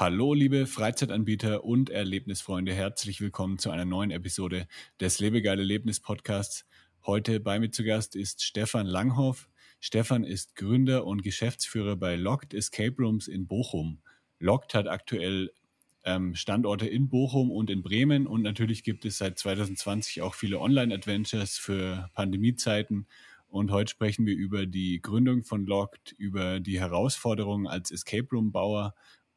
Hallo, liebe Freizeitanbieter und Erlebnisfreunde. Herzlich willkommen zu einer neuen Episode des Lebegeil Erlebnis Podcasts. Heute bei mir zu Gast ist Stefan Langhoff. Stefan ist Gründer und Geschäftsführer bei Locked Escape Rooms in Bochum. Locked hat aktuell ähm, Standorte in Bochum und in Bremen und natürlich gibt es seit 2020 auch viele Online-Adventures für Pandemiezeiten. Und heute sprechen wir über die Gründung von Locked, über die Herausforderungen als Escape Room Bauer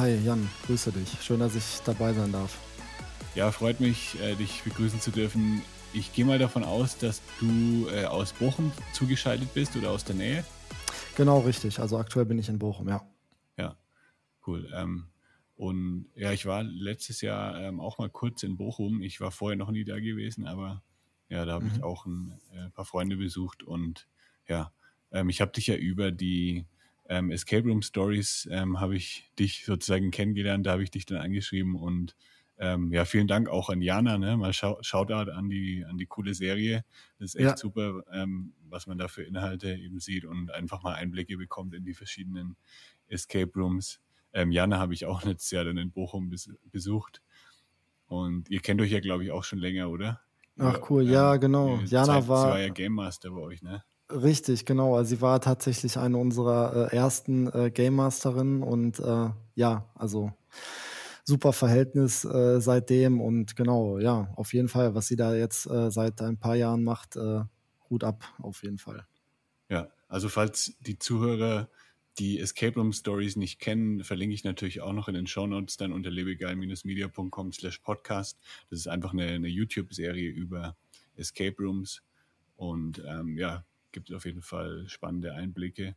Hi Jan, grüße dich. Schön, dass ich dabei sein darf. Ja, freut mich, äh, dich begrüßen zu dürfen. Ich gehe mal davon aus, dass du äh, aus Bochum zugeschaltet bist oder aus der Nähe. Genau, richtig. Also aktuell bin ich in Bochum, ja. Ja, cool. Ähm, und ja, ich war letztes Jahr ähm, auch mal kurz in Bochum. Ich war vorher noch nie da gewesen, aber ja, da habe mhm. ich auch ein äh, paar Freunde besucht und ja, ähm, ich habe dich ja über die ähm, Escape Room Stories ähm, habe ich dich sozusagen kennengelernt, da habe ich dich dann angeschrieben und ähm, ja, vielen Dank auch an Jana, ne? Mal schau Shoutout an die, an die coole Serie. Das ist echt ja. super, ähm, was man da für Inhalte eben sieht und einfach mal Einblicke bekommt in die verschiedenen Escape Rooms. Ähm, Jana habe ich auch letztes Jahr dann in Bochum bes besucht. Und ihr kennt euch ja, glaube ich, auch schon länger, oder? Ach cool, ja, ähm, genau. Jana Zeit, war. Sie war ja Game Master bei euch, ne? Richtig, genau. Also sie war tatsächlich eine unserer äh, ersten äh, Game Masterinnen und äh, ja, also super Verhältnis äh, seitdem und genau, ja, auf jeden Fall, was sie da jetzt äh, seit ein paar Jahren macht, äh, Hut ab, auf jeden Fall. Ja, also falls die Zuhörer die Escape Room Stories nicht kennen, verlinke ich natürlich auch noch in den Show Notes dann unter lebegeil-media.com slash podcast. Das ist einfach eine, eine YouTube-Serie über Escape Rooms und ähm, ja, gibt auf jeden Fall spannende Einblicke.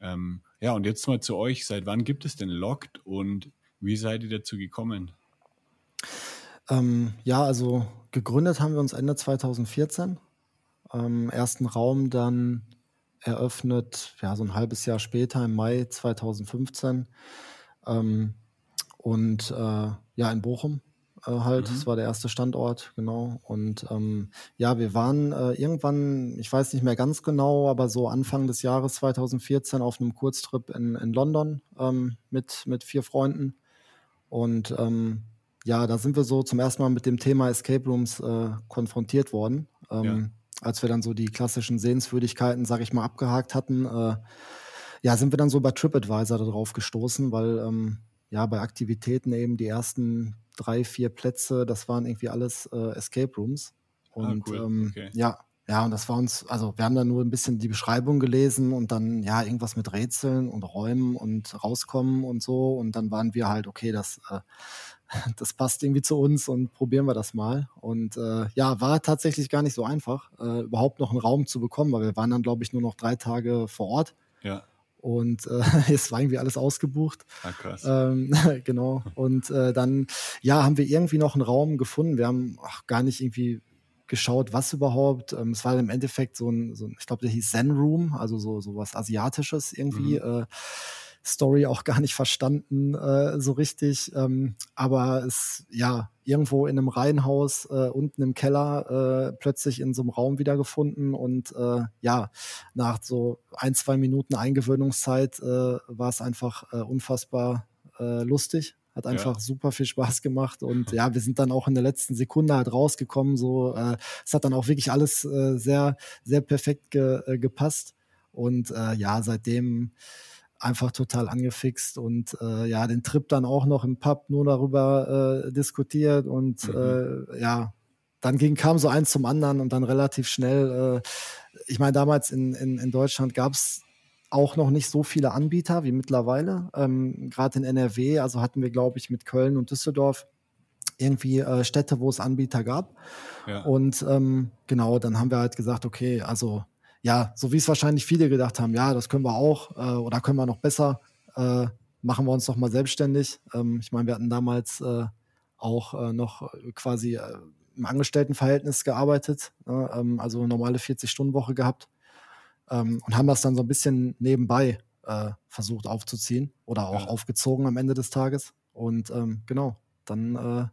Ähm, ja, und jetzt mal zu euch. Seit wann gibt es denn Locked und wie seid ihr dazu gekommen? Ähm, ja, also gegründet haben wir uns Ende 2014. Ähm, ersten Raum dann eröffnet, ja, so ein halbes Jahr später, im Mai 2015. Ähm, und äh, ja, in Bochum äh, halt. Mhm. Das war der erste Standort, genau. Und ähm, ja, wir waren äh, irgendwann, ich weiß nicht mehr ganz genau, aber so Anfang des Jahres 2014 auf einem Kurztrip in, in London ähm, mit, mit vier Freunden. Und ähm, ja, da sind wir so zum ersten Mal mit dem Thema Escape Rooms äh, konfrontiert worden. Ähm, ja. Als wir dann so die klassischen Sehenswürdigkeiten, sag ich mal, abgehakt hatten, äh, ja, sind wir dann so bei TripAdvisor darauf gestoßen, weil ähm, ja bei Aktivitäten eben die ersten drei, vier Plätze, das waren irgendwie alles äh, Escape Rooms. Ah, und ah, cool. ähm, okay. ja, ja, und das war uns, also wir haben dann nur ein bisschen die Beschreibung gelesen und dann ja irgendwas mit Rätseln und Räumen und rauskommen und so. Und dann waren wir halt, okay, das, äh, das passt irgendwie zu uns und probieren wir das mal. Und äh, ja, war tatsächlich gar nicht so einfach, äh, überhaupt noch einen Raum zu bekommen, weil wir waren dann, glaube ich, nur noch drei Tage vor Ort. Ja. Und äh, es war irgendwie alles ausgebucht. Ah, krass. Ähm, genau. Und äh, dann, ja, haben wir irgendwie noch einen Raum gefunden. Wir haben ach, gar nicht irgendwie geschaut, was überhaupt. Ähm, es war im Endeffekt so ein, so ein ich glaube, der hieß Zen Room, also so, so was Asiatisches irgendwie. Mhm. Äh, Story auch gar nicht verstanden äh, so richtig. Ähm, aber es, ja, irgendwo in einem Reihenhaus äh, unten im Keller äh, plötzlich in so einem Raum wiedergefunden und äh, ja, nach so ein, zwei Minuten Eingewöhnungszeit äh, war es einfach äh, unfassbar äh, lustig. Hat einfach ja. super viel Spaß gemacht und ja, wir sind dann auch in der letzten Sekunde halt rausgekommen. So, äh, es hat dann auch wirklich alles äh, sehr, sehr perfekt ge, äh, gepasst und äh, ja, seitdem einfach total angefixt und äh, ja, den Trip dann auch noch im Pub nur darüber äh, diskutiert und mhm. äh, ja, dann ging, kam so eins zum anderen und dann relativ schnell, äh, ich meine, damals in, in, in Deutschland gab es auch noch nicht so viele Anbieter wie mittlerweile. Ähm, Gerade in NRW, also hatten wir, glaube ich, mit Köln und Düsseldorf irgendwie äh, Städte, wo es Anbieter gab. Ja. Und ähm, genau, dann haben wir halt gesagt, okay, also ja, so wie es wahrscheinlich viele gedacht haben, ja, das können wir auch äh, oder können wir noch besser, äh, machen wir uns doch mal selbstständig. Ähm, ich meine, wir hatten damals äh, auch äh, noch quasi äh, im Angestelltenverhältnis gearbeitet, ne, ähm, also normale 40-Stunden-Woche gehabt ähm, und haben das dann so ein bisschen nebenbei äh, versucht aufzuziehen oder auch ja. aufgezogen am Ende des Tages. Und ähm, genau, dann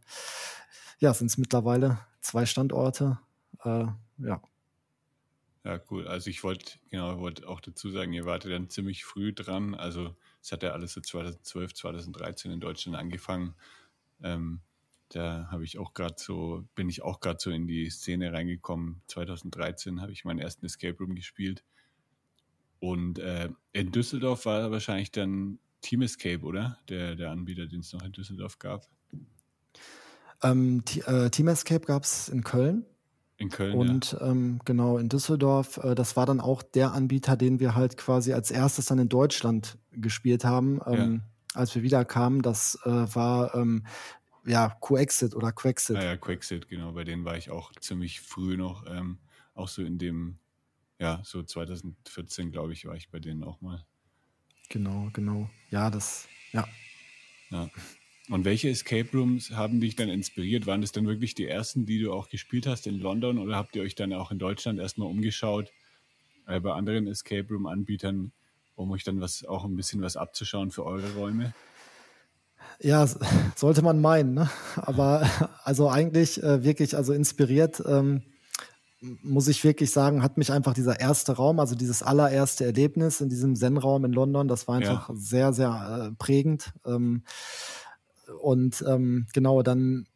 ja, sind es mittlerweile zwei Standorte. Ja. Ja, cool. Also ich wollte, genau, wollte auch dazu sagen, ihr wartet dann ziemlich früh dran. Also es hat ja alles so 2012, 2013 in Deutschland angefangen. Ähm, da habe ich auch gerade so, bin ich auch gerade so in die Szene reingekommen. 2013 habe ich meinen ersten Escape Room gespielt. Und äh, in Düsseldorf war wahrscheinlich dann Team Escape, oder? Der, der Anbieter, den es noch in Düsseldorf gab. Ähm, äh, Team Escape gab es in Köln. In Köln. Und ja. ähm, genau, in Düsseldorf, äh, das war dann auch der Anbieter, den wir halt quasi als erstes dann in Deutschland gespielt haben, ähm, ja. als wir wieder kamen. Das äh, war ähm, ja Quexit oder Quexit. Ah ja, Quexit, genau. Bei denen war ich auch ziemlich früh noch, ähm, auch so in dem, ja, so 2014, glaube ich, war ich bei denen auch mal. Genau, genau. Ja, das, ja. Ja. Und welche Escape Rooms haben dich dann inspiriert? Waren das dann wirklich die ersten, die du auch gespielt hast in London oder habt ihr euch dann auch in Deutschland erstmal umgeschaut äh, bei anderen Escape Room Anbietern, um euch dann was auch ein bisschen was abzuschauen für eure Räume? Ja, sollte man meinen, ne? aber also eigentlich äh, wirklich also inspiriert ähm, muss ich wirklich sagen, hat mich einfach dieser erste Raum, also dieses allererste Erlebnis in diesem Zen-Raum in London, das war einfach ja. sehr, sehr äh, prägend. Ähm, und ähm, genau, dann,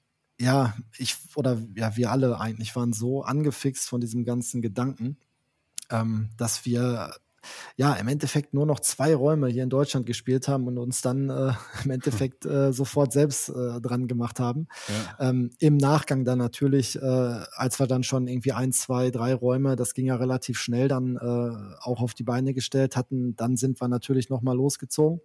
ja, ich oder ja, wir alle eigentlich waren so angefixt von diesem ganzen Gedanken, ähm, dass wir ja, im Endeffekt nur noch zwei Räume hier in Deutschland gespielt haben und uns dann äh, im Endeffekt äh, sofort selbst äh, dran gemacht haben. Ja. Ähm, Im Nachgang dann natürlich, äh, als wir dann schon irgendwie ein, zwei, drei Räume, das ging ja relativ schnell, dann äh, auch auf die Beine gestellt hatten, dann sind wir natürlich nochmal losgezogen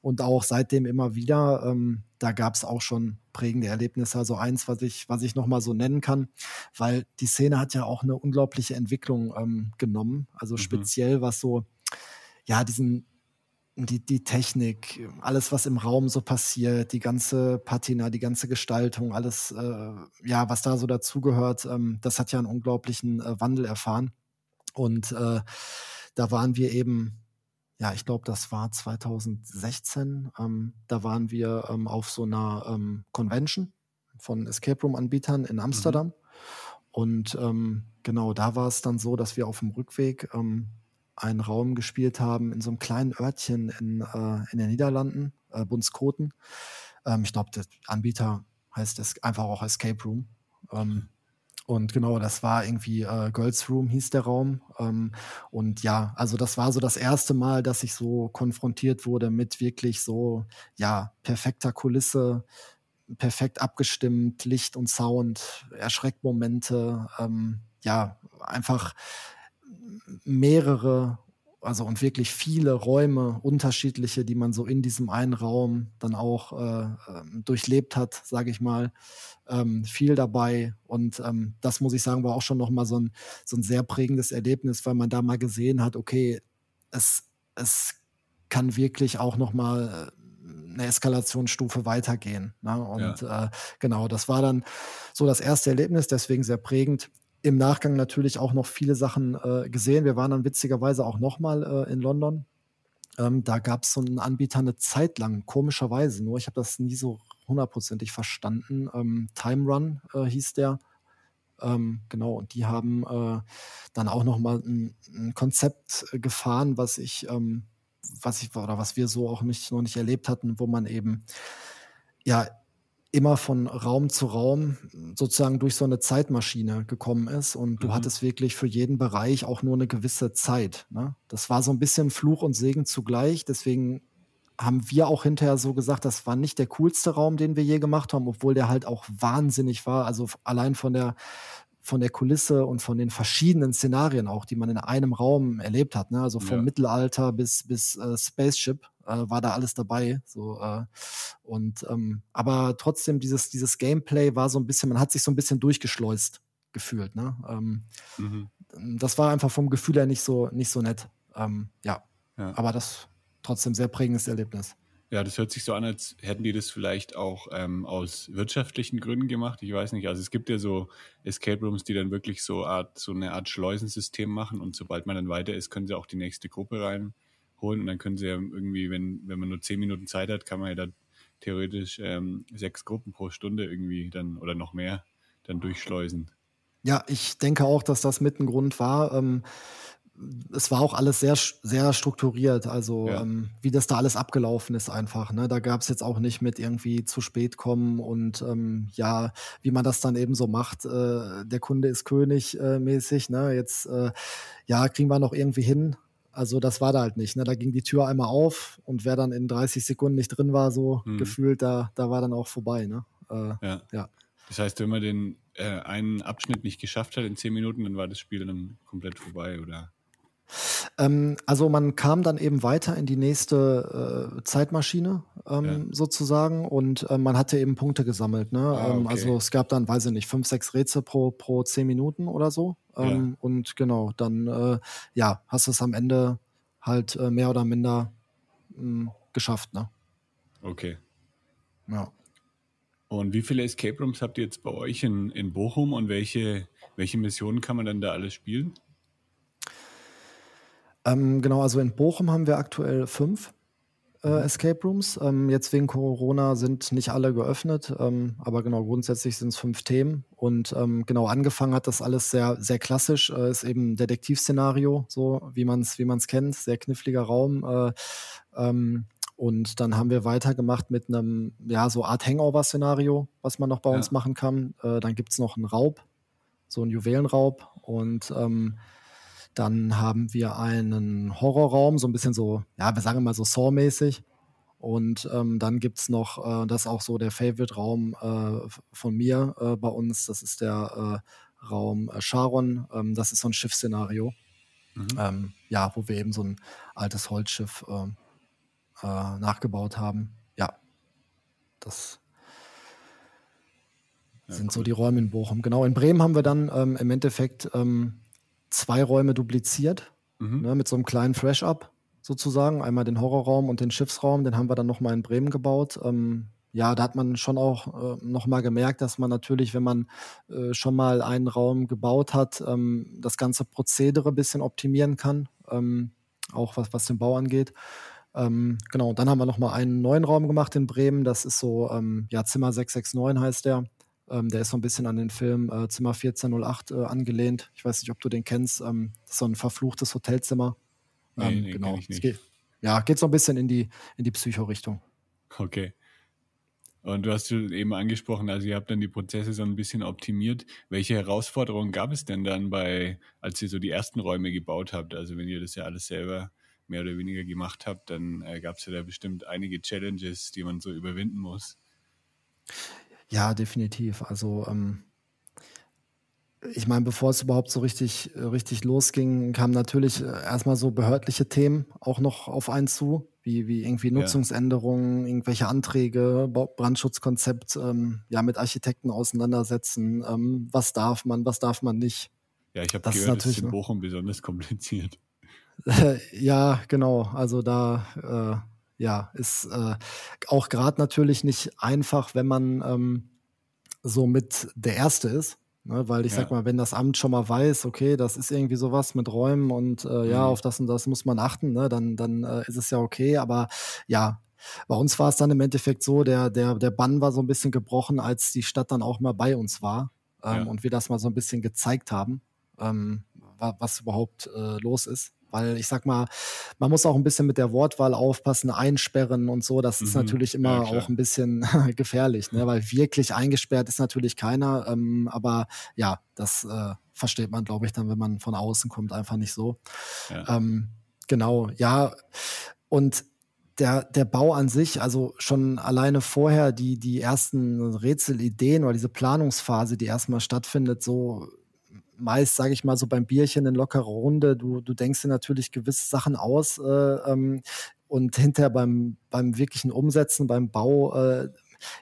und auch seitdem immer wieder. Ähm, da gab es auch schon prägende Erlebnisse. Also eins, was ich, was ich nochmal so nennen kann, weil die Szene hat ja auch eine unglaubliche Entwicklung ähm, genommen. Also mhm. speziell was so, ja, diesen, die, die Technik, alles, was im Raum so passiert, die ganze Patina, die ganze Gestaltung, alles, äh, ja, was da so dazugehört, ähm, das hat ja einen unglaublichen äh, Wandel erfahren. Und äh, da waren wir eben ja, ich glaube, das war 2016. Ähm, da waren wir ähm, auf so einer ähm, Convention von Escape Room-Anbietern in mhm. Amsterdam. Mhm. Und ähm, genau, da war es dann so, dass wir auf dem Rückweg ähm, einen Raum gespielt haben in so einem kleinen Örtchen in, äh, in den Niederlanden, äh, Bunskoten. Ähm, ich glaube, der Anbieter heißt es einfach auch Escape Room. Mhm. Und genau, das war irgendwie äh, Girls Room hieß der Raum. Ähm, und ja, also das war so das erste Mal, dass ich so konfrontiert wurde mit wirklich so, ja, perfekter Kulisse, perfekt abgestimmt, Licht und Sound, Erschreckmomente, ähm, ja, einfach mehrere also und wirklich viele Räume, unterschiedliche, die man so in diesem einen Raum dann auch äh, ähm, durchlebt hat, sage ich mal, ähm, viel dabei. Und ähm, das muss ich sagen, war auch schon nochmal so ein, so ein sehr prägendes Erlebnis, weil man da mal gesehen hat, okay, es, es kann wirklich auch nochmal äh, eine Eskalationsstufe weitergehen. Ne? Und ja. äh, genau, das war dann so das erste Erlebnis, deswegen sehr prägend im Nachgang natürlich auch noch viele Sachen äh, gesehen. Wir waren dann witzigerweise auch nochmal äh, in London. Ähm, da gab es so einen Anbieter eine Zeit lang, komischerweise, nur ich habe das nie so hundertprozentig verstanden. Ähm, Time Run äh, hieß der. Ähm, genau, und die haben äh, dann auch nochmal ein, ein Konzept äh, gefahren, was ich, ähm, was ich, oder was wir so auch nicht, noch nicht erlebt hatten, wo man eben ja immer von Raum zu Raum sozusagen durch so eine Zeitmaschine gekommen ist und du mhm. hattest wirklich für jeden Bereich auch nur eine gewisse Zeit. Ne? Das war so ein bisschen Fluch und Segen zugleich. Deswegen haben wir auch hinterher so gesagt, das war nicht der coolste Raum, den wir je gemacht haben, obwohl der halt auch wahnsinnig war. Also allein von der von der Kulisse und von den verschiedenen Szenarien auch, die man in einem Raum erlebt hat. Ne? Also vom ja. Mittelalter bis bis äh, Spaceship äh, war da alles dabei. So, äh, und ähm, aber trotzdem, dieses, dieses Gameplay war so ein bisschen, man hat sich so ein bisschen durchgeschleust gefühlt. Ne? Ähm, mhm. Das war einfach vom Gefühl her nicht so, nicht so nett. Ähm, ja. ja. Aber das trotzdem sehr prägendes Erlebnis. Ja, das hört sich so an, als hätten die das vielleicht auch ähm, aus wirtschaftlichen Gründen gemacht. Ich weiß nicht. Also es gibt ja so Escape Rooms, die dann wirklich so, Art, so eine Art Schleusensystem machen und sobald man dann weiter ist, können sie auch die nächste Gruppe reinholen und dann können sie ja irgendwie, wenn, wenn man nur zehn Minuten Zeit hat, kann man ja dann theoretisch ähm, sechs Gruppen pro Stunde irgendwie dann oder noch mehr dann durchschleusen. Ja, ich denke auch, dass das mit ein Grund war. Ähm, es war auch alles sehr, sehr strukturiert, also ja. ähm, wie das da alles abgelaufen ist einfach. Ne? Da gab es jetzt auch nicht mit irgendwie zu spät kommen und ähm, ja, wie man das dann eben so macht, äh, der Kunde ist König äh, mäßig, ne? Jetzt äh, ja, kriegen wir noch irgendwie hin. Also das war da halt nicht. Ne? Da ging die Tür einmal auf und wer dann in 30 Sekunden nicht drin war, so mhm. gefühlt, da, da war dann auch vorbei. Ne? Äh, ja. ja. Das heißt, wenn man den äh, einen Abschnitt nicht geschafft hat in 10 Minuten, dann war das Spiel dann komplett vorbei, oder? Ähm, also man kam dann eben weiter in die nächste äh, Zeitmaschine ähm, ja. sozusagen und äh, man hatte eben Punkte gesammelt. Ne? Ah, ähm, okay. also es gab dann, weiß ich nicht, fünf, sechs Rätsel pro, pro zehn Minuten oder so. Ja. Ähm, und genau, dann äh, ja, hast du es am Ende halt äh, mehr oder minder mh, hm, geschafft. Ne? Okay. Ja. Und wie viele Escape Rooms habt ihr jetzt bei euch in, in Bochum und welche, welche Missionen kann man dann da alles spielen? Ähm, genau, also in Bochum haben wir aktuell fünf äh, mhm. Escape Rooms. Ähm, jetzt wegen Corona sind nicht alle geöffnet, ähm, aber genau, grundsätzlich sind es fünf Themen. Und ähm, genau, angefangen hat das alles sehr, sehr klassisch, äh, ist eben Detektivszenario, so wie man es wie man's kennt, sehr kniffliger Raum. Äh, ähm, und dann haben wir weitergemacht mit einem, ja, so Art Hangover-Szenario, was man noch bei ja. uns machen kann. Äh, dann gibt es noch einen Raub, so einen Juwelenraub. Und ähm, dann haben wir einen Horrorraum, so ein bisschen so, ja, wir sagen mal so Saw-mäßig. Und ähm, dann gibt es noch, äh, das ist auch so der Favorite-Raum äh, von mir äh, bei uns, das ist der äh, Raum äh, Charon. Ähm, das ist so ein Schiffsszenario. Mhm. Ähm, ja, wo wir eben so ein altes Holzschiff ähm, äh, nachgebaut haben. Ja, das ja, sind cool. so die Räume in Bochum. Genau, in Bremen haben wir dann ähm, im Endeffekt ähm, zwei Räume dupliziert, mhm. ne, mit so einem kleinen Fresh-Up sozusagen. Einmal den Horrorraum und den Schiffsraum, den haben wir dann nochmal in Bremen gebaut. Ähm, ja, da hat man schon auch äh, nochmal gemerkt, dass man natürlich, wenn man äh, schon mal einen Raum gebaut hat, ähm, das ganze Prozedere ein bisschen optimieren kann, ähm, auch was, was den Bau angeht. Ähm, genau, und dann haben wir nochmal einen neuen Raum gemacht in Bremen, das ist so, ähm, ja, Zimmer 669 heißt der. Ähm, der ist so ein bisschen an den Film äh, Zimmer 1408 äh, angelehnt. Ich weiß nicht, ob du den kennst. Ähm, das ist so ein verfluchtes Hotelzimmer. Ähm, nee, nee, genau. Geht, ja, geht so ein bisschen in die, in die Psycho-Richtung. Okay. Und du hast eben angesprochen, also ihr habt dann die Prozesse so ein bisschen optimiert. Welche Herausforderungen gab es denn dann bei, als ihr so die ersten Räume gebaut habt? Also wenn ihr das ja alles selber mehr oder weniger gemacht habt, dann äh, gab es ja da bestimmt einige Challenges, die man so überwinden muss. Ja, definitiv. Also ähm, ich meine, bevor es überhaupt so richtig, richtig losging, kamen natürlich äh, erstmal so behördliche Themen auch noch auf einen zu, wie, wie irgendwie Nutzungsänderungen, irgendwelche Anträge, Brandschutzkonzept, ähm, ja, mit Architekten auseinandersetzen. Ähm, was darf man, was darf man nicht? Ja, ich habe gehört, das ist in Bochum besonders kompliziert. ja, genau. Also da äh, ja, ist äh, auch gerade natürlich nicht einfach, wenn man ähm, so mit der Erste ist. Ne? Weil ich ja. sag mal, wenn das Amt schon mal weiß, okay, das ist irgendwie sowas mit Räumen und äh, mhm. ja, auf das und das muss man achten, ne? dann, dann äh, ist es ja okay. Aber ja, bei uns war es dann im Endeffekt so, der, der, der Bann war so ein bisschen gebrochen, als die Stadt dann auch mal bei uns war ähm, ja. und wir das mal so ein bisschen gezeigt haben, ähm, was überhaupt äh, los ist. Weil ich sag mal, man muss auch ein bisschen mit der Wortwahl aufpassen, einsperren und so. Das ist mhm. natürlich immer ja, auch ein bisschen gefährlich, ne? weil wirklich eingesperrt ist natürlich keiner. Ähm, aber ja, das äh, versteht man, glaube ich, dann, wenn man von außen kommt, einfach nicht so. Ja. Ähm, genau, ja. Und der, der Bau an sich, also schon alleine vorher die, die ersten Rätselideen oder diese Planungsphase, die erstmal stattfindet, so meist, sage ich mal, so beim Bierchen in lockerer Runde, du, du denkst dir natürlich gewisse Sachen aus, äh, ähm, und hinterher beim, beim wirklichen Umsetzen, beim Bau, äh,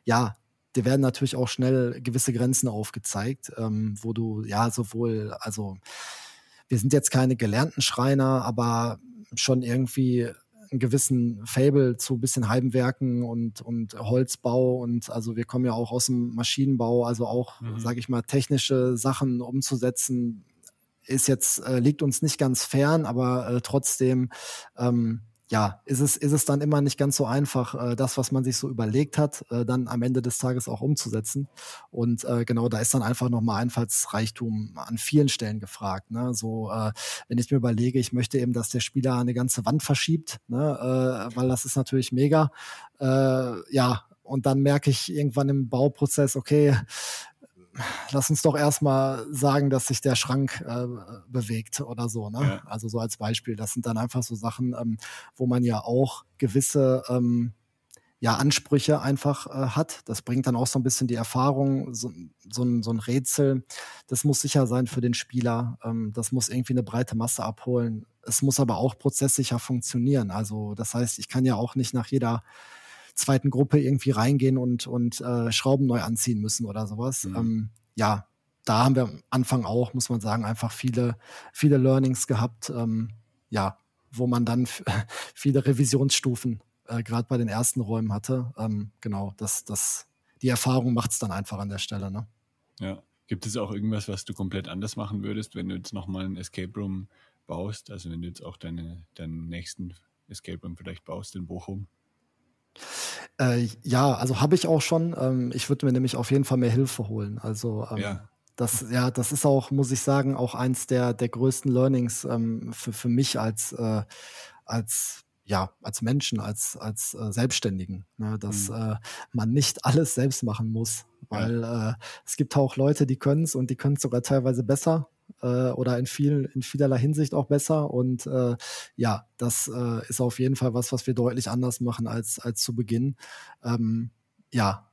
ja, dir werden natürlich auch schnell gewisse Grenzen aufgezeigt, ähm, wo du ja sowohl, also wir sind jetzt keine gelernten Schreiner, aber schon irgendwie einen gewissen Fable zu bisschen Heimwerken und, und Holzbau und also wir kommen ja auch aus dem Maschinenbau, also auch, mhm. sage ich mal, technische Sachen umzusetzen, ist jetzt, äh, liegt uns nicht ganz fern, aber äh, trotzdem ähm, ja, ist es, ist es dann immer nicht ganz so einfach, äh, das, was man sich so überlegt hat, äh, dann am Ende des Tages auch umzusetzen. Und äh, genau, da ist dann einfach nochmal Einfallsreichtum an vielen Stellen gefragt. Ne? So, äh, wenn ich mir überlege, ich möchte eben, dass der Spieler eine ganze Wand verschiebt, ne? äh, weil das ist natürlich mega. Äh, ja, und dann merke ich irgendwann im Bauprozess, okay, lass uns doch erstmal sagen, dass sich der Schrank äh, bewegt oder so. Ne? Ja. Also so als Beispiel. Das sind dann einfach so Sachen, ähm, wo man ja auch gewisse ähm, ja, Ansprüche einfach äh, hat. Das bringt dann auch so ein bisschen die Erfahrung, so, so, ein, so ein Rätsel. Das muss sicher sein für den Spieler. Ähm, das muss irgendwie eine breite Masse abholen. Es muss aber auch prozesssicher funktionieren. Also das heißt, ich kann ja auch nicht nach jeder zweiten Gruppe irgendwie reingehen und, und äh, Schrauben neu anziehen müssen oder sowas. Mhm. Ähm, ja, da haben wir am Anfang auch, muss man sagen, einfach viele, viele Learnings gehabt, ähm, ja, wo man dann viele Revisionsstufen äh, gerade bei den ersten Räumen hatte. Ähm, genau, das, das, die Erfahrung macht es dann einfach an der Stelle. Ne? Ja. Gibt es auch irgendwas, was du komplett anders machen würdest, wenn du jetzt nochmal ein Escape Room baust? Also wenn du jetzt auch deine, deinen nächsten Escape Room vielleicht baust in Bochum? Äh, ja, also habe ich auch schon. Ähm, ich würde mir nämlich auf jeden Fall mehr Hilfe holen. Also ähm, ja. Das, ja, das ist auch, muss ich sagen, auch eins der, der größten Learnings ähm, für, für mich als, äh, als ja, als Menschen, als, als äh, Selbstständigen, ne, dass mhm. äh, man nicht alles selbst machen muss. Weil ja. äh, es gibt auch Leute, die können es und die können es sogar teilweise besser äh, oder in, viel, in vielerlei Hinsicht auch besser. Und äh, ja, das äh, ist auf jeden Fall was, was wir deutlich anders machen als, als zu Beginn. Ähm, ja,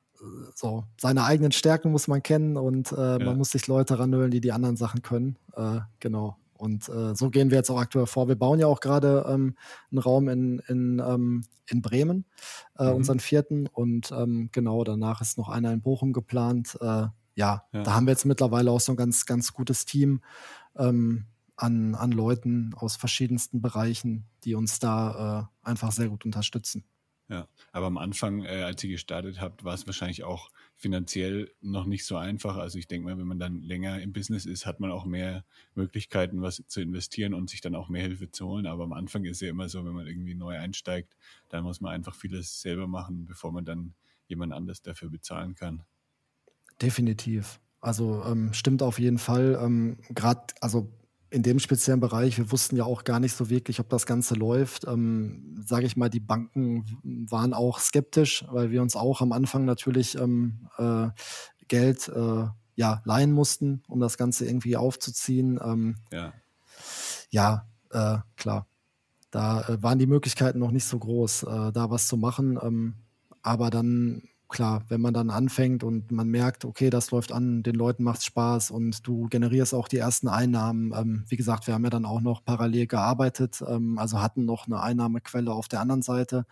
so seine eigenen Stärken muss man kennen und äh, ja. man muss sich Leute ranhören, die die anderen Sachen können. Äh, genau. Und äh, so gehen wir jetzt auch aktuell vor. Wir bauen ja auch gerade ähm, einen Raum in, in, ähm, in Bremen, mhm. unseren vierten. Und ähm, genau, danach ist noch einer in Bochum geplant. Ja, ja, da haben wir jetzt mittlerweile auch so ein ganz, ganz gutes Team ähm, an, an Leuten aus verschiedensten Bereichen, die uns da äh, einfach sehr gut unterstützen. Ja, aber am Anfang, äh, als ihr gestartet habt, war es wahrscheinlich auch finanziell noch nicht so einfach. Also ich denke mal, wenn man dann länger im Business ist, hat man auch mehr Möglichkeiten, was zu investieren und sich dann auch mehr Hilfe zu holen. Aber am Anfang ist ja immer so, wenn man irgendwie neu einsteigt, dann muss man einfach vieles selber machen, bevor man dann jemand anders dafür bezahlen kann. Definitiv. Also ähm, stimmt auf jeden Fall. Ähm, Gerade, also in dem speziellen Bereich, wir wussten ja auch gar nicht so wirklich, ob das Ganze läuft. Ähm, Sage ich mal, die Banken waren auch skeptisch, weil wir uns auch am Anfang natürlich ähm, äh, Geld äh, ja, leihen mussten, um das Ganze irgendwie aufzuziehen. Ähm, ja, ja äh, klar. Da äh, waren die Möglichkeiten noch nicht so groß, äh, da was zu machen. Ähm, aber dann klar, wenn man dann anfängt und man merkt, okay, das läuft an, den Leuten macht es Spaß und du generierst auch die ersten Einnahmen. Ähm, wie gesagt, wir haben ja dann auch noch parallel gearbeitet, ähm, also hatten noch eine Einnahmequelle auf der anderen Seite.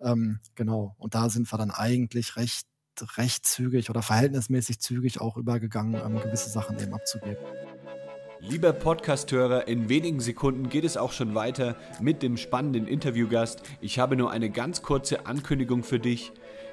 Ähm, genau, und da sind wir dann eigentlich recht recht zügig oder verhältnismäßig zügig auch übergegangen, ähm, gewisse Sachen eben abzugeben. Lieber Podcasthörer, in wenigen Sekunden geht es auch schon weiter mit dem spannenden Interviewgast. Ich habe nur eine ganz kurze Ankündigung für dich.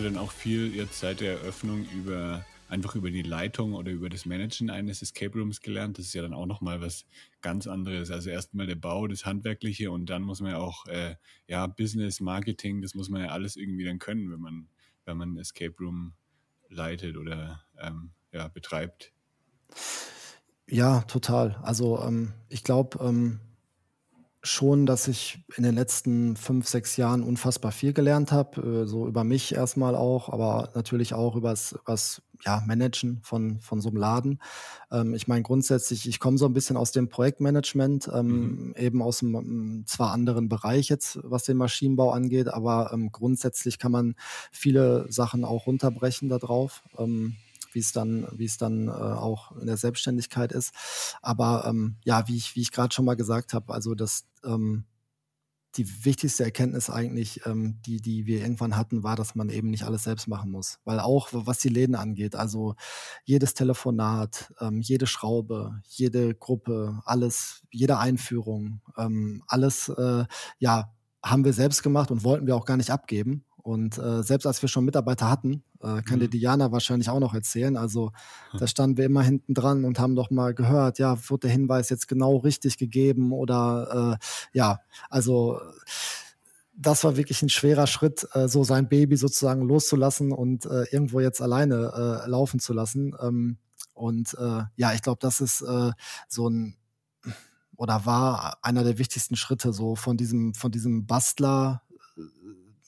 Du denn auch viel jetzt seit der Eröffnung über einfach über die Leitung oder über das Managen eines Escape Rooms gelernt. Das ist ja dann auch nochmal was ganz anderes. Also erstmal der Bau, das Handwerkliche und dann muss man ja auch äh, ja Business, Marketing, das muss man ja alles irgendwie dann können, wenn man wenn man Escape Room leitet oder ähm, ja betreibt. Ja, total. Also ähm, ich glaube, ähm, schon, dass ich in den letzten fünf, sechs Jahren unfassbar viel gelernt habe, äh, so über mich erstmal auch, aber natürlich auch übers, übers ja, Managen von, von so einem Laden. Ähm, ich meine, grundsätzlich, ich komme so ein bisschen aus dem Projektmanagement, ähm, mhm. eben aus einem ähm, zwar anderen Bereich jetzt, was den Maschinenbau angeht, aber ähm, grundsätzlich kann man viele Sachen auch runterbrechen darauf. Ähm, wie es dann, wie es dann äh, auch in der Selbstständigkeit ist. Aber ähm, ja, wie ich, wie ich gerade schon mal gesagt habe, also das ähm, die wichtigste Erkenntnis eigentlich, ähm, die, die wir irgendwann hatten, war, dass man eben nicht alles selbst machen muss. Weil auch was die Läden angeht, also jedes Telefonat, ähm, jede Schraube, jede Gruppe, alles, jede Einführung, ähm, alles, äh, ja, haben wir selbst gemacht und wollten wir auch gar nicht abgeben. Und äh, selbst als wir schon Mitarbeiter hatten, äh, kann mhm. dir Diana wahrscheinlich auch noch erzählen. Also da standen wir immer hinten dran und haben doch mal gehört, ja, wird der Hinweis jetzt genau richtig gegeben oder äh, ja, also das war wirklich ein schwerer Schritt, äh, so sein Baby sozusagen loszulassen und äh, irgendwo jetzt alleine äh, laufen zu lassen. Ähm, und ja, ich glaube, das ist so ein oder war einer der wichtigsten Schritte so von diesem von diesem Bastler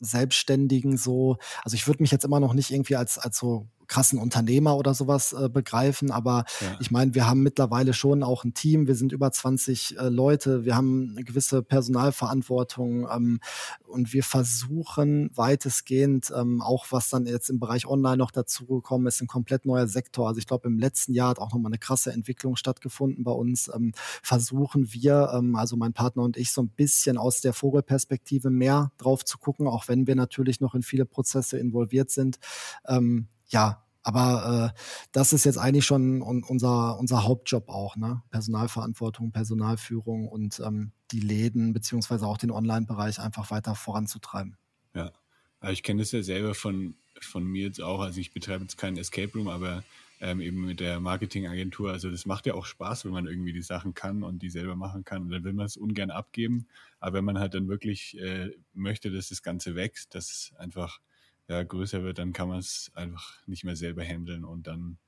Selbstständigen so, also ich würde mich jetzt immer noch nicht irgendwie als, als so krassen Unternehmer oder sowas äh, begreifen. Aber ja. ich meine, wir haben mittlerweile schon auch ein Team. Wir sind über 20 äh, Leute. Wir haben eine gewisse Personalverantwortung ähm, und wir versuchen weitestgehend ähm, auch, was dann jetzt im Bereich Online noch dazugekommen ist, ein komplett neuer Sektor. Also ich glaube, im letzten Jahr hat auch nochmal eine krasse Entwicklung stattgefunden bei uns. Ähm, versuchen wir, ähm, also mein Partner und ich, so ein bisschen aus der Vogelperspektive mehr drauf zu gucken, auch wenn wir natürlich noch in viele Prozesse involviert sind. Ähm, ja, aber äh, das ist jetzt eigentlich schon un unser, unser Hauptjob auch, ne? Personalverantwortung, Personalführung und ähm, die Läden beziehungsweise auch den Online-Bereich einfach weiter voranzutreiben. Ja, also ich kenne das ja selber von, von mir jetzt auch. Also ich betreibe jetzt keinen Escape Room, aber ähm, eben mit der Marketingagentur. Also das macht ja auch Spaß, wenn man irgendwie die Sachen kann und die selber machen kann. Und dann will man es ungern abgeben. Aber wenn man halt dann wirklich äh, möchte, dass das Ganze wächst, dass einfach ja, größer wird, dann kann man es einfach nicht mehr selber handeln und dann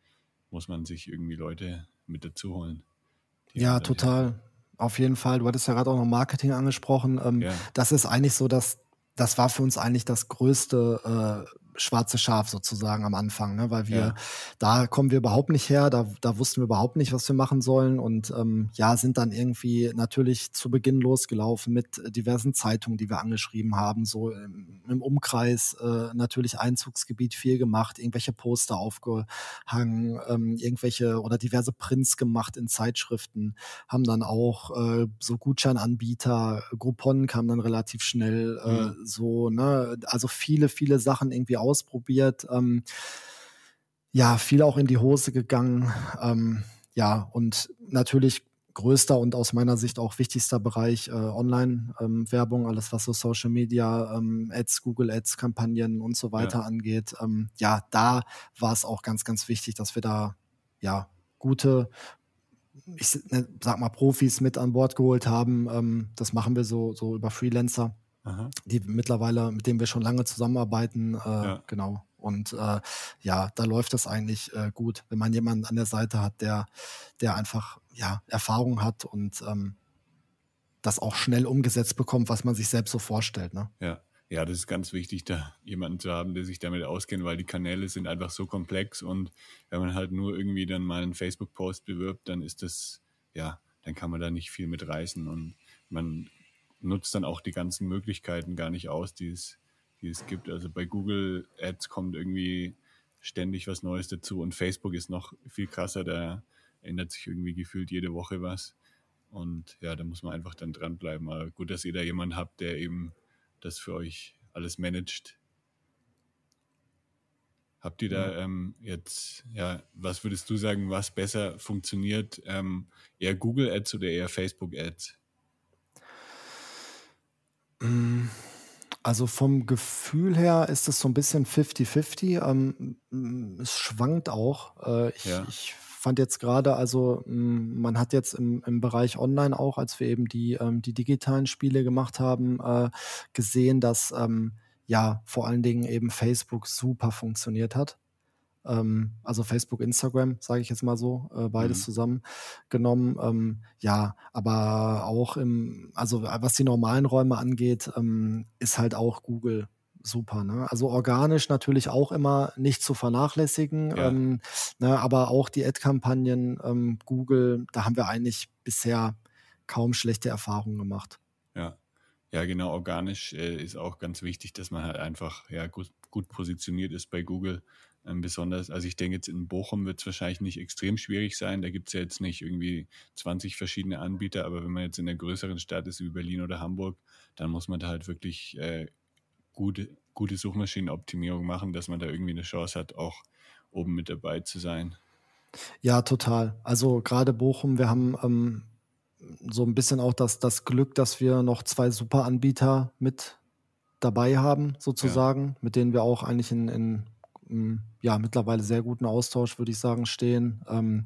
muss man sich irgendwie Leute mit dazu holen. Ja, total. Auf jeden Fall. Du hattest ja gerade auch noch Marketing angesprochen. Ähm, ja. Das ist eigentlich so, dass das war für uns eigentlich das größte äh, schwarze Schaf sozusagen am Anfang, ne? weil wir, ja. da kommen wir überhaupt nicht her, da, da wussten wir überhaupt nicht, was wir machen sollen und ähm, ja, sind dann irgendwie natürlich zu Beginn losgelaufen mit diversen Zeitungen, die wir angeschrieben haben, so im, im Umkreis äh, natürlich Einzugsgebiet viel gemacht, irgendwelche Poster aufgehangen, ähm, irgendwelche oder diverse Prints gemacht in Zeitschriften, haben dann auch äh, so Gutscheinanbieter, Groupon kam dann relativ schnell äh, mhm. so, ne, also viele, viele Sachen irgendwie ausprobiert. Ähm, ja, viel auch in die Hose gegangen. Ähm, ja, und natürlich größter und aus meiner Sicht auch wichtigster Bereich äh, Online-Werbung, ähm, alles was so Social Media, ähm, Ads, Google Ads, Kampagnen und so weiter ja. angeht. Ähm, ja, da war es auch ganz, ganz wichtig, dass wir da ja gute, ich ne, sag mal Profis mit an Bord geholt haben. Ähm, das machen wir so so über Freelancer. Aha. die mittlerweile, mit denen wir schon lange zusammenarbeiten, äh, ja. genau. Und äh, ja, da läuft das eigentlich äh, gut, wenn man jemanden an der Seite hat, der, der einfach ja Erfahrung hat und ähm, das auch schnell umgesetzt bekommt, was man sich selbst so vorstellt. Ne? Ja. Ja, das ist ganz wichtig, da jemanden zu haben, der sich damit auskennt, weil die Kanäle sind einfach so komplex und wenn man halt nur irgendwie dann mal einen Facebook-Post bewirbt, dann ist das, ja, dann kann man da nicht viel mit reißen und man nutzt dann auch die ganzen Möglichkeiten gar nicht aus, die es, die es gibt. Also bei Google Ads kommt irgendwie ständig was Neues dazu und Facebook ist noch viel krasser, da ändert sich irgendwie gefühlt jede Woche was. Und ja, da muss man einfach dann dranbleiben. Aber gut, dass ihr da jemanden habt, der eben das für euch alles managt. Habt ihr da ähm, jetzt, ja, was würdest du sagen, was besser funktioniert? Ähm, eher Google Ads oder eher Facebook Ads? Also vom Gefühl her ist es so ein bisschen 50-50. Ähm, es schwankt auch. Äh, ich, ja. ich fand jetzt gerade, also man hat jetzt im, im Bereich Online auch, als wir eben die, ähm, die digitalen Spiele gemacht haben, äh, gesehen, dass ähm, ja vor allen Dingen eben Facebook super funktioniert hat. Ähm, also Facebook, Instagram, sage ich jetzt mal so, äh, beides mhm. zusammengenommen. Ähm, ja, aber auch im, also was die normalen Räume angeht, ähm, ist halt auch Google super. Ne? Also organisch natürlich auch immer nicht zu vernachlässigen, ja. ähm, ne, aber auch die Ad-Kampagnen, ähm, Google, da haben wir eigentlich bisher kaum schlechte Erfahrungen gemacht. Ja, ja, genau. Organisch äh, ist auch ganz wichtig, dass man halt einfach ja, gut, gut positioniert ist bei Google. Ähm, besonders, also ich denke jetzt in Bochum wird es wahrscheinlich nicht extrem schwierig sein. Da gibt es ja jetzt nicht irgendwie 20 verschiedene Anbieter, aber wenn man jetzt in einer größeren Stadt ist wie Berlin oder Hamburg, dann muss man da halt wirklich äh, gute, gute Suchmaschinenoptimierung machen, dass man da irgendwie eine Chance hat, auch oben mit dabei zu sein. Ja, total. Also gerade Bochum, wir haben ähm, so ein bisschen auch das, das Glück, dass wir noch zwei super Anbieter mit dabei haben, sozusagen, ja. mit denen wir auch eigentlich in, in, ja, mittlerweile sehr guten Austausch, würde ich sagen, stehen. Ähm,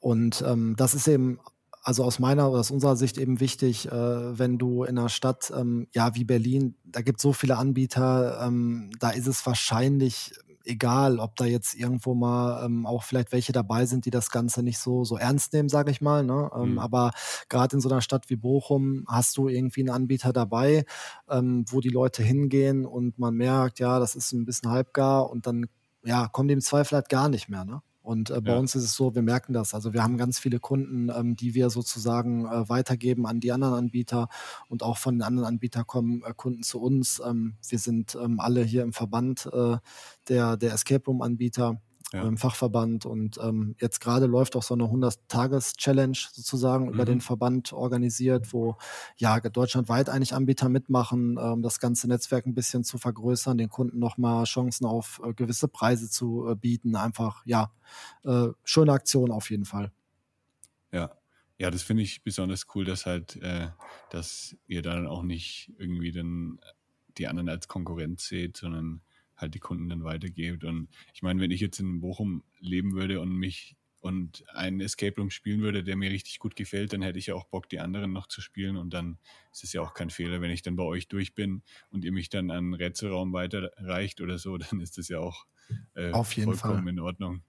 und ähm, das ist eben also aus meiner oder aus unserer Sicht eben wichtig, äh, wenn du in einer Stadt, ähm, ja, wie Berlin, da gibt es so viele Anbieter, ähm, da ist es wahrscheinlich egal, ob da jetzt irgendwo mal ähm, auch vielleicht welche dabei sind, die das Ganze nicht so, so ernst nehmen, sage ich mal. Ne? Ähm, mhm. Aber gerade in so einer Stadt wie Bochum hast du irgendwie einen Anbieter dabei, ähm, wo die Leute hingehen und man merkt, ja, das ist ein bisschen halbgar und dann ja, kommen die im Zweifel halt gar nicht mehr. Ne? Und äh, bei ja. uns ist es so, wir merken das. Also wir haben ganz viele Kunden, ähm, die wir sozusagen äh, weitergeben an die anderen Anbieter und auch von den anderen Anbietern kommen äh, Kunden zu uns. Ähm, wir sind ähm, alle hier im Verband äh, der, der Escape Room Anbieter ja. im Fachverband. Und ähm, jetzt gerade läuft auch so eine 100-Tages-Challenge sozusagen mhm. über den Verband organisiert, wo ja deutschlandweit eigentlich Anbieter mitmachen, ähm, das ganze Netzwerk ein bisschen zu vergrößern, den Kunden nochmal Chancen auf äh, gewisse Preise zu äh, bieten. Einfach, ja, äh, schöne Aktion auf jeden Fall. Ja. Ja, das finde ich besonders cool, dass halt, äh, dass ihr dann auch nicht irgendwie dann die anderen als Konkurrenz seht, sondern halt die Kunden dann weitergebt. Und ich meine, wenn ich jetzt in Bochum leben würde und mich und einen Escape Room spielen würde, der mir richtig gut gefällt, dann hätte ich ja auch Bock, die anderen noch zu spielen. Und dann ist es ja auch kein Fehler, wenn ich dann bei euch durch bin und ihr mich dann an Rätselraum weiterreicht oder so, dann ist das ja auch äh, Auf jeden vollkommen Fall. in Ordnung.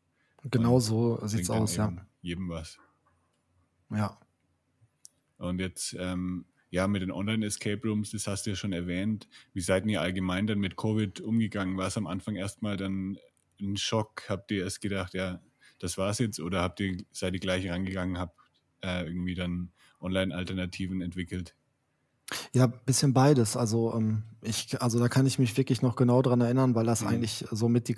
Genau und so sieht es aus, ja. Jedem was. Ja. Und jetzt ähm, ja, mit den Online-Escape Rooms, das hast du ja schon erwähnt. Wie seid ihr allgemein dann mit Covid umgegangen? War es am Anfang erstmal dann ein Schock? Habt ihr erst gedacht, ja, das war's jetzt? Oder habt ihr, seid ihr gleich rangegangen, habt äh, irgendwie dann Online-Alternativen entwickelt? Ja, bisschen beides. Also, ähm, ich, also da kann ich mich wirklich noch genau dran erinnern, weil das mhm. eigentlich so mit die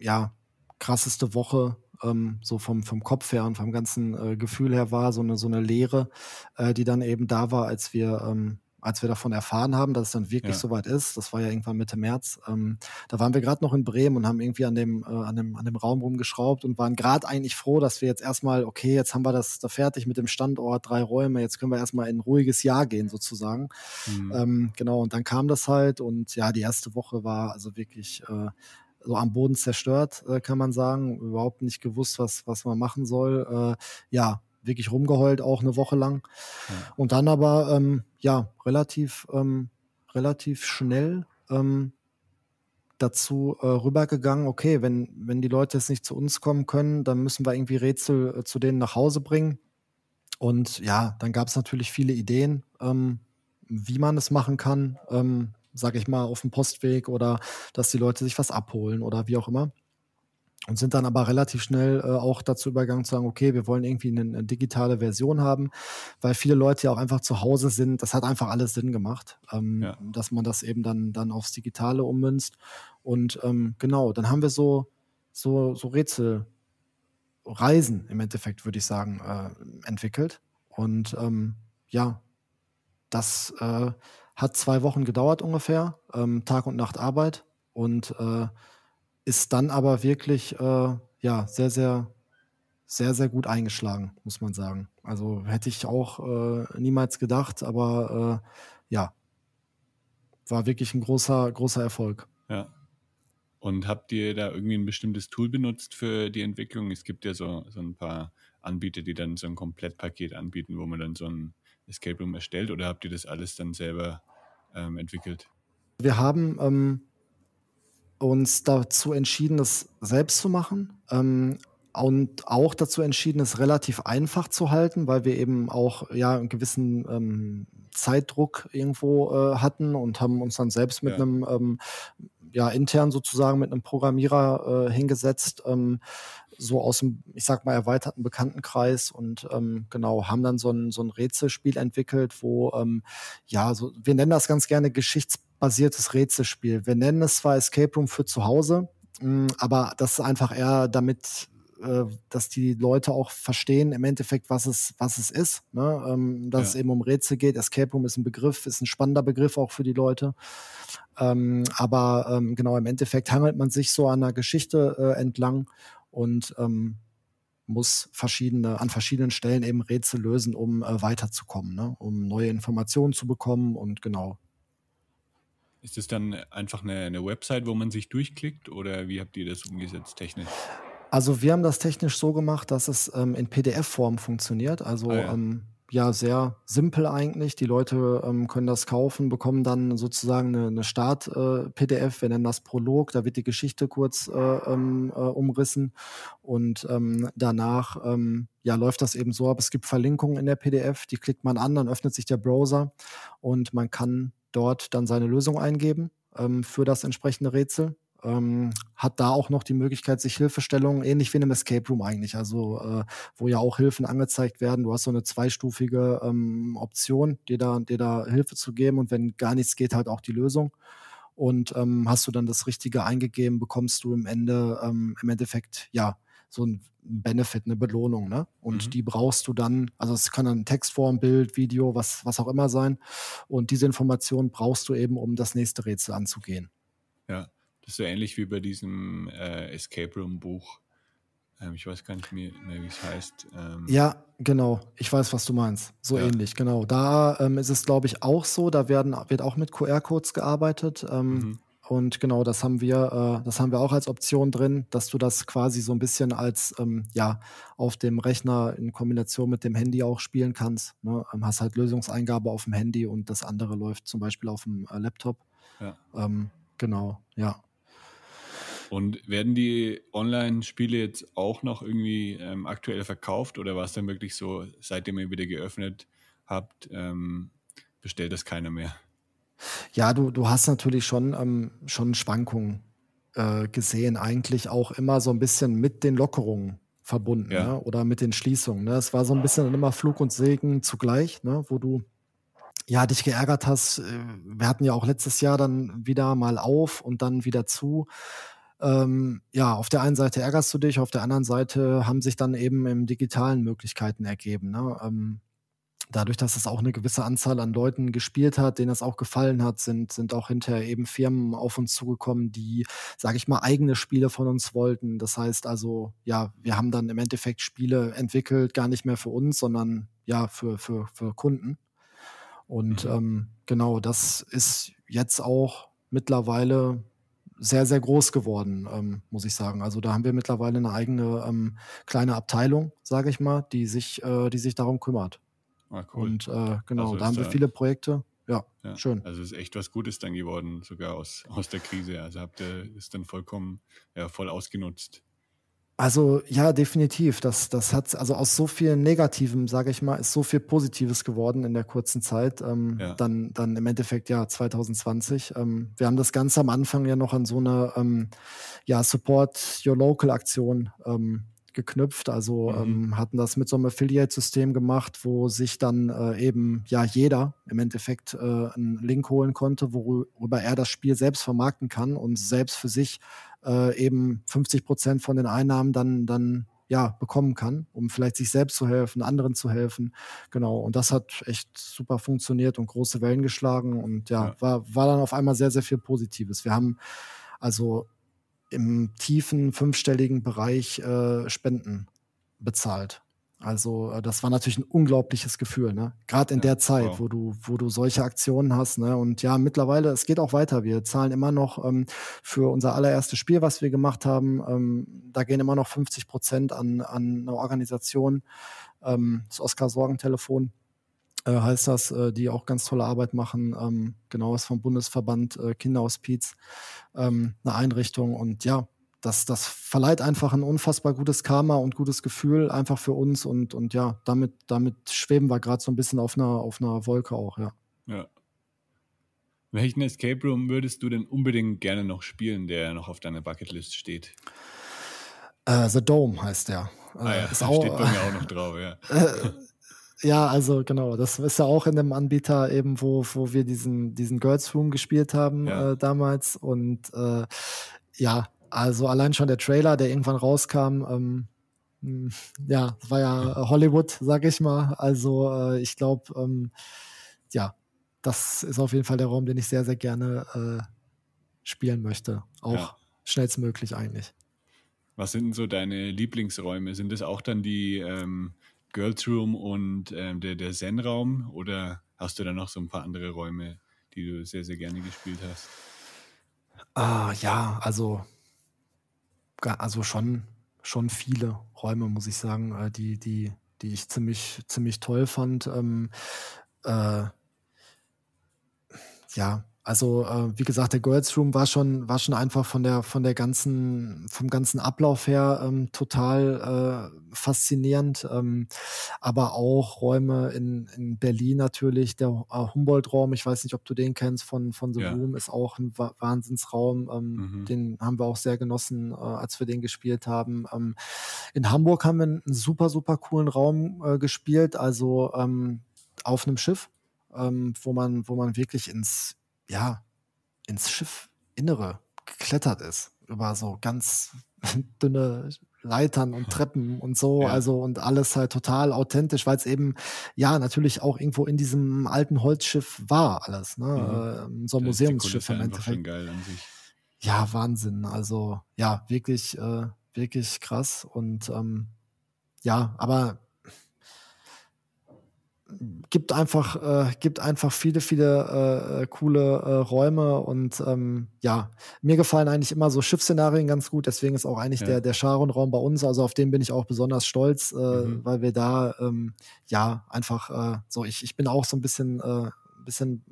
ja, krasseste Woche ähm, so vom, vom Kopf her und vom ganzen äh, Gefühl her war, so eine, so eine Leere, äh, die dann eben da war, als wir, ähm, als wir davon erfahren haben, dass es dann wirklich ja. soweit ist. Das war ja irgendwann Mitte März. Ähm, da waren wir gerade noch in Bremen und haben irgendwie an dem, äh, an dem, an dem Raum rumgeschraubt und waren gerade eigentlich froh, dass wir jetzt erstmal, okay, jetzt haben wir das da fertig mit dem Standort, drei Räume, jetzt können wir erstmal in ein ruhiges Jahr gehen sozusagen. Mhm. Ähm, genau, und dann kam das halt und ja, die erste Woche war also wirklich äh, so am Boden zerstört, äh, kann man sagen. Überhaupt nicht gewusst, was, was man machen soll. Äh, ja, wirklich rumgeheult, auch eine Woche lang. Ja. Und dann aber, ähm, ja, relativ, ähm, relativ schnell ähm, dazu äh, rübergegangen, okay, wenn, wenn die Leute jetzt nicht zu uns kommen können, dann müssen wir irgendwie Rätsel äh, zu denen nach Hause bringen. Und ja, dann gab es natürlich viele Ideen, ähm, wie man es machen kann. Ähm, sage ich mal, auf dem Postweg oder dass die Leute sich was abholen oder wie auch immer. Und sind dann aber relativ schnell äh, auch dazu übergegangen zu sagen, okay, wir wollen irgendwie eine, eine, digitale Version haben, weil viele Leute ja auch einfach zu Hause sind. Das hat einfach alles Sinn gemacht, ähm, ja. dass man das eben dann, dann aufs Digitale ummünzt. Und ähm, genau, dann haben wir so, so, so Rätselreisen im Endeffekt, würde ich sagen, äh, entwickelt. Und ähm, ja, das äh, hat zwei Wochen gedauert ungefähr, ähm, Tag und Nacht Arbeit und äh, ist dann aber wirklich äh, ja sehr, sehr, sehr, sehr gut eingeschlagen, muss man sagen. Also hätte ich auch äh, niemals gedacht, aber äh, ja, war wirklich ein großer, großer Erfolg. Ja. Und habt ihr da irgendwie ein bestimmtes Tool benutzt für die Entwicklung? Es gibt ja so, so ein paar Anbieter, die dann so ein Komplettpaket anbieten, wo man dann so ein Escape Room erstellt oder habt ihr das alles dann selber ähm, entwickelt? Wir haben ähm, uns dazu entschieden, es selbst zu machen. Ähm, und auch dazu entschieden, es relativ einfach zu halten, weil wir eben auch ja einen gewissen ähm, Zeitdruck irgendwo äh, hatten und haben uns dann selbst mit ja. einem ähm, ja intern sozusagen mit einem Programmierer äh, hingesetzt, ähm, so aus dem, ich sag mal, erweiterten Bekanntenkreis und ähm, genau, haben dann so ein, so ein Rätselspiel entwickelt, wo, ähm, ja, so, wir nennen das ganz gerne geschichtsbasiertes Rätselspiel. Wir nennen es zwar Escape Room für zu Hause, mh, aber das ist einfach eher damit äh, dass die Leute auch verstehen im Endeffekt, was es, was es ist. Ne? Ähm, dass ja. es eben um Rätsel geht. Escape Room ist ein Begriff, ist ein spannender Begriff auch für die Leute. Ähm, aber ähm, genau, im Endeffekt hangelt man sich so an der Geschichte äh, entlang und ähm, muss verschiedene, an verschiedenen Stellen eben Rätsel lösen, um äh, weiterzukommen, ne? um neue Informationen zu bekommen und genau. Ist es dann einfach eine, eine Website, wo man sich durchklickt oder wie habt ihr das umgesetzt technisch? Also wir haben das technisch so gemacht, dass es ähm, in PDF-Form funktioniert. Also ah, ja. Ähm, ja. sehr simpel eigentlich. Die Leute ähm, können das kaufen, bekommen dann sozusagen eine, eine Start-PDF. Äh, wir nennen das Prolog. Da wird die Geschichte kurz äh, ähm, äh, umrissen und ähm, danach ähm, ja läuft das eben so ab. Es gibt Verlinkungen in der PDF. Die klickt man an, dann öffnet sich der Browser und man kann dort dann seine Lösung eingeben für das entsprechende Rätsel ähm, hat da auch noch die Möglichkeit, sich Hilfestellungen, ähnlich wie in einem Escape Room eigentlich, also äh, wo ja auch Hilfen angezeigt werden. Du hast so eine zweistufige ähm, Option, dir da, dir da Hilfe zu geben und wenn gar nichts geht, halt auch die Lösung. Und ähm, hast du dann das Richtige eingegeben, bekommst du im Ende, ähm, im Endeffekt, ja, so ein Benefit, eine Belohnung, ne? Und mhm. die brauchst du dann, also es kann dann Textform, Bild, Video, was, was auch immer sein. Und diese Information brauchst du eben, um das nächste Rätsel anzugehen. Ja. Das ist so ähnlich wie bei diesem äh, Escape Room Buch. Ähm, ich weiß gar nicht mehr, mehr wie es heißt. Ähm, ja, genau. Ich weiß, was du meinst. So ja. ähnlich, genau. Da ähm, ist es, glaube ich, auch so. Da werden, wird auch mit QR-Codes gearbeitet. Ähm, mhm. Und genau, das haben wir, äh, das haben wir auch als Option drin, dass du das quasi so ein bisschen als ähm, ja auf dem Rechner in Kombination mit dem Handy auch spielen kannst. Ne? Ähm, hast halt Lösungseingabe auf dem Handy und das andere läuft zum Beispiel auf dem äh, Laptop. Ja. Ähm, genau, ja. Und werden die Online-Spiele jetzt auch noch irgendwie ähm, aktuell verkauft oder war es dann wirklich so, seitdem ihr wieder geöffnet habt, ähm, bestellt das keiner mehr? Ja, du, du hast natürlich schon, ähm, schon Schwankungen äh, gesehen, eigentlich auch immer so ein bisschen mit den Lockerungen verbunden ja. ne? oder mit den Schließungen. Ne? Es war so ein bisschen immer Flug und Segen zugleich, ne? wo du ja dich geärgert hast. Äh, wir hatten ja auch letztes Jahr dann wieder mal auf und dann wieder zu ähm, ja, auf der einen Seite ärgerst du dich, auf der anderen Seite haben sich dann eben im digitalen Möglichkeiten ergeben. Ne? Ähm, dadurch, dass es auch eine gewisse Anzahl an Leuten gespielt hat, denen es auch gefallen hat, sind, sind auch hinterher eben Firmen auf uns zugekommen, die, sage ich mal, eigene Spiele von uns wollten. Das heißt also, ja, wir haben dann im Endeffekt Spiele entwickelt, gar nicht mehr für uns, sondern ja, für, für, für Kunden. Und mhm. ähm, genau, das ist jetzt auch mittlerweile sehr, sehr groß geworden, ähm, muss ich sagen. Also da haben wir mittlerweile eine eigene ähm, kleine Abteilung, sage ich mal, die sich, äh, die sich darum kümmert. Ah, cool. Und äh, genau, also da haben wir viele Projekte. Ja, ja, schön. Also ist echt was Gutes dann geworden, sogar aus, aus der Krise. Also habt ihr es dann vollkommen ja, voll ausgenutzt. Also ja, definitiv. Das, das hat also aus so viel Negativem, sage ich mal, ist so viel Positives geworden in der kurzen Zeit. Ähm, ja. Dann, dann im Endeffekt ja 2020. Ähm, wir haben das Ganze am Anfang ja noch an so eine ähm, ja Support Your Local Aktion ähm, geknüpft. Also mhm. ähm, hatten das mit so einem Affiliate-System gemacht, wo sich dann äh, eben ja jeder im Endeffekt äh, einen Link holen konnte, worüber er das Spiel selbst vermarkten kann und selbst für sich äh, eben 50 Prozent von den Einnahmen dann, dann ja, bekommen kann, um vielleicht sich selbst zu helfen, anderen zu helfen. Genau. Und das hat echt super funktioniert und große Wellen geschlagen und ja, ja. War, war dann auf einmal sehr, sehr viel Positives. Wir haben also im tiefen fünfstelligen Bereich äh, Spenden bezahlt. Also äh, das war natürlich ein unglaubliches Gefühl, ne? Gerade in ja, der Zeit, wow. wo du, wo du solche Aktionen hast, ne? Und ja, mittlerweile, es geht auch weiter. Wir zahlen immer noch ähm, für unser allererstes Spiel, was wir gemacht haben, ähm, da gehen immer noch 50 Prozent an, an eine Organisation, ähm, das Oskar Sorgentelefon. Äh, heißt das, äh, die auch ganz tolle Arbeit machen. Ähm, genau, ist vom Bundesverband äh, Kinderhospiz ähm, eine Einrichtung. Und ja, das, das verleiht einfach ein unfassbar gutes Karma und gutes Gefühl einfach für uns. Und, und ja, damit, damit schweben wir gerade so ein bisschen auf einer, auf einer Wolke auch, ja. Ja. Welchen Escape Room würdest du denn unbedingt gerne noch spielen, der noch auf deiner Bucketlist steht? Uh, The Dome heißt der. Ah ja, ist auch, steht bei mir auch noch drauf, ja. Ja, also genau, das ist ja auch in dem Anbieter eben, wo, wo wir diesen, diesen Girls Room gespielt haben ja. äh, damals. Und äh, ja, also allein schon der Trailer, der irgendwann rauskam, ähm, hm, ja, war ja Hollywood, sag ich mal. Also äh, ich glaube, ähm, ja, das ist auf jeden Fall der Raum, den ich sehr, sehr gerne äh, spielen möchte. Auch ja. schnellstmöglich eigentlich. Was sind denn so deine Lieblingsräume? Sind das auch dann die ähm, Girls Room und ähm, der, der Zen-Raum oder hast du da noch so ein paar andere Räume, die du sehr, sehr gerne gespielt hast? Ah, ja, also, also schon, schon viele Räume, muss ich sagen, äh, die, die, die ich ziemlich, ziemlich toll fand. Ähm, äh, ja, also äh, wie gesagt, der Girls Room war schon, war schon einfach von der von der ganzen vom ganzen Ablauf her ähm, total äh, faszinierend. Ähm, aber auch Räume in, in Berlin natürlich, der äh, Humboldt-Raum. Ich weiß nicht, ob du den kennst von von The ja. Room, ist auch ein Wa Wahnsinnsraum. Ähm, mhm. Den haben wir auch sehr genossen, äh, als wir den gespielt haben. Ähm, in Hamburg haben wir einen super super coolen Raum äh, gespielt, also ähm, auf einem Schiff. Ähm, wo man, wo man wirklich ins ja, ins Schiffinnere geklettert ist. Über so ganz dünne Leitern und Treppen und so, ja. also und alles halt total authentisch, weil es eben ja natürlich auch irgendwo in diesem alten Holzschiff war alles, ne? Mhm. So ein Museumsschiff im Endeffekt. Ja, Wahnsinn. Also ja, wirklich, äh, wirklich krass und ähm, ja, aber gibt einfach, äh, gibt einfach viele, viele äh, coole äh, Räume und ähm, ja, mir gefallen eigentlich immer so Schiffsszenarien ganz gut, deswegen ist auch eigentlich ja. der, der Charon-Raum bei uns, also auf den bin ich auch besonders stolz, äh, mhm. weil wir da ähm, ja einfach äh, so, ich, ich bin auch so ein bisschen äh, bisschen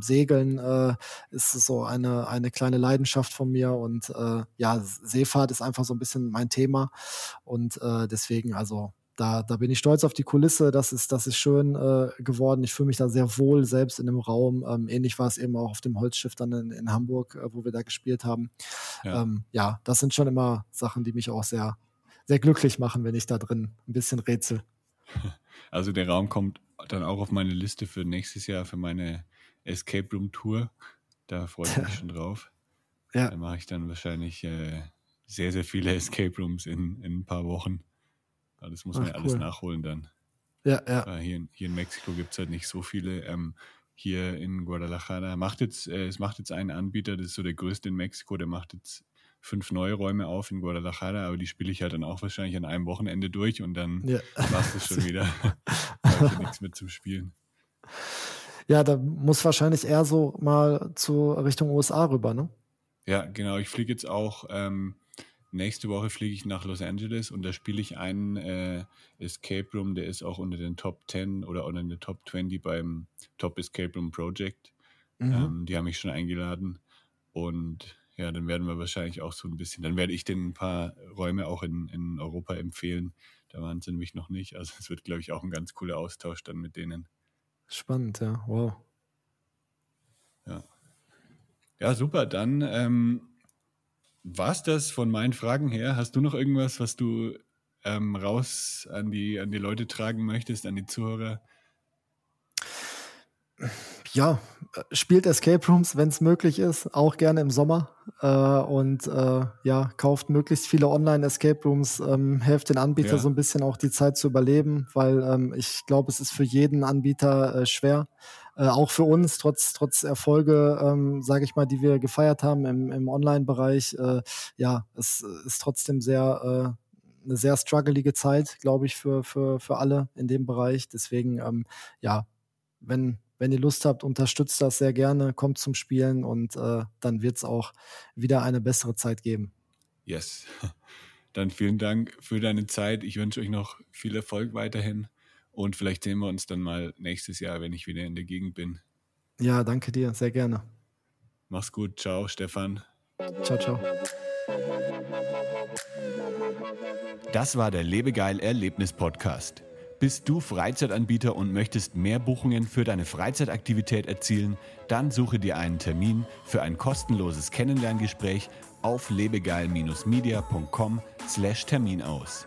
Segeln äh, ist so eine, eine kleine Leidenschaft von mir und äh, ja, Seefahrt ist einfach so ein bisschen mein Thema und äh, deswegen, also da, da bin ich stolz auf die Kulisse. Das ist, das ist schön äh, geworden. Ich fühle mich da sehr wohl selbst in dem Raum. Ähm, ähnlich war es eben auch auf dem Holzschiff dann in, in Hamburg, äh, wo wir da gespielt haben. Ja. Ähm, ja, das sind schon immer Sachen, die mich auch sehr, sehr glücklich machen, wenn ich da drin ein bisschen rätsel. Also der Raum kommt dann auch auf meine Liste für nächstes Jahr für meine Escape Room Tour. Da freue ich mich schon drauf. Ja. Da mache ich dann wahrscheinlich äh, sehr, sehr viele Escape Rooms in, in ein paar Wochen. Das muss man ja alles nachholen dann. Ja, ja. Hier, in, hier in Mexiko gibt es halt nicht so viele. Ähm, hier in Guadalajara macht jetzt, äh, es macht jetzt einen Anbieter, das ist so der größte in Mexiko, der macht jetzt fünf neue Räume auf in Guadalajara, aber die spiele ich halt dann auch wahrscheinlich an einem Wochenende durch und dann ja. war es das schon wieder. da nichts mit zum Spielen. Ja, da muss wahrscheinlich eher so mal zu Richtung USA rüber, ne? Ja, genau. Ich fliege jetzt auch ähm, nächste Woche fliege ich nach Los Angeles und da spiele ich einen äh, Escape Room, der ist auch unter den Top 10 oder unter den Top 20 beim Top Escape Room Project. Mhm. Ähm, die haben mich schon eingeladen und ja, dann werden wir wahrscheinlich auch so ein bisschen, dann werde ich den ein paar Räume auch in, in Europa empfehlen. Da waren sie nämlich noch nicht. Also es wird, glaube ich, auch ein ganz cooler Austausch dann mit denen. Spannend, ja. Wow. Ja. Ja, super. Dann ähm, war's das von meinen Fragen her? Hast du noch irgendwas, was du ähm, raus an die, an die Leute tragen möchtest, an die Zuhörer? Ja, spielt Escape Rooms, wenn es möglich ist, auch gerne im Sommer. Äh, und äh, ja, kauft möglichst viele Online-Escape Rooms, ähm, helft den Anbieter ja. so ein bisschen auch die Zeit zu überleben, weil ähm, ich glaube, es ist für jeden Anbieter äh, schwer. Äh, auch für uns, trotz, trotz Erfolge, ähm, sage ich mal, die wir gefeiert haben im, im Online-Bereich, äh, ja, es ist trotzdem sehr äh, eine sehr struggelige Zeit, glaube ich, für, für, für alle in dem Bereich. Deswegen, ähm, ja, wenn, wenn ihr Lust habt, unterstützt das sehr gerne, kommt zum Spielen und äh, dann wird es auch wieder eine bessere Zeit geben. Yes. Dann vielen Dank für deine Zeit. Ich wünsche euch noch viel Erfolg weiterhin Und vielleicht sehen wir uns dann mal nächstes Jahr, wenn ich wieder in der Gegend bin. Ja, danke dir, sehr gerne. Mach's gut, ciao, Stefan. Ciao, ciao. Das war der Lebegeil Erlebnis Podcast. Bist du Freizeitanbieter und möchtest mehr Buchungen für deine Freizeitaktivität erzielen? Dann suche dir einen Termin für ein kostenloses Kennenlerngespräch auf lebegeil-media.com/termin aus.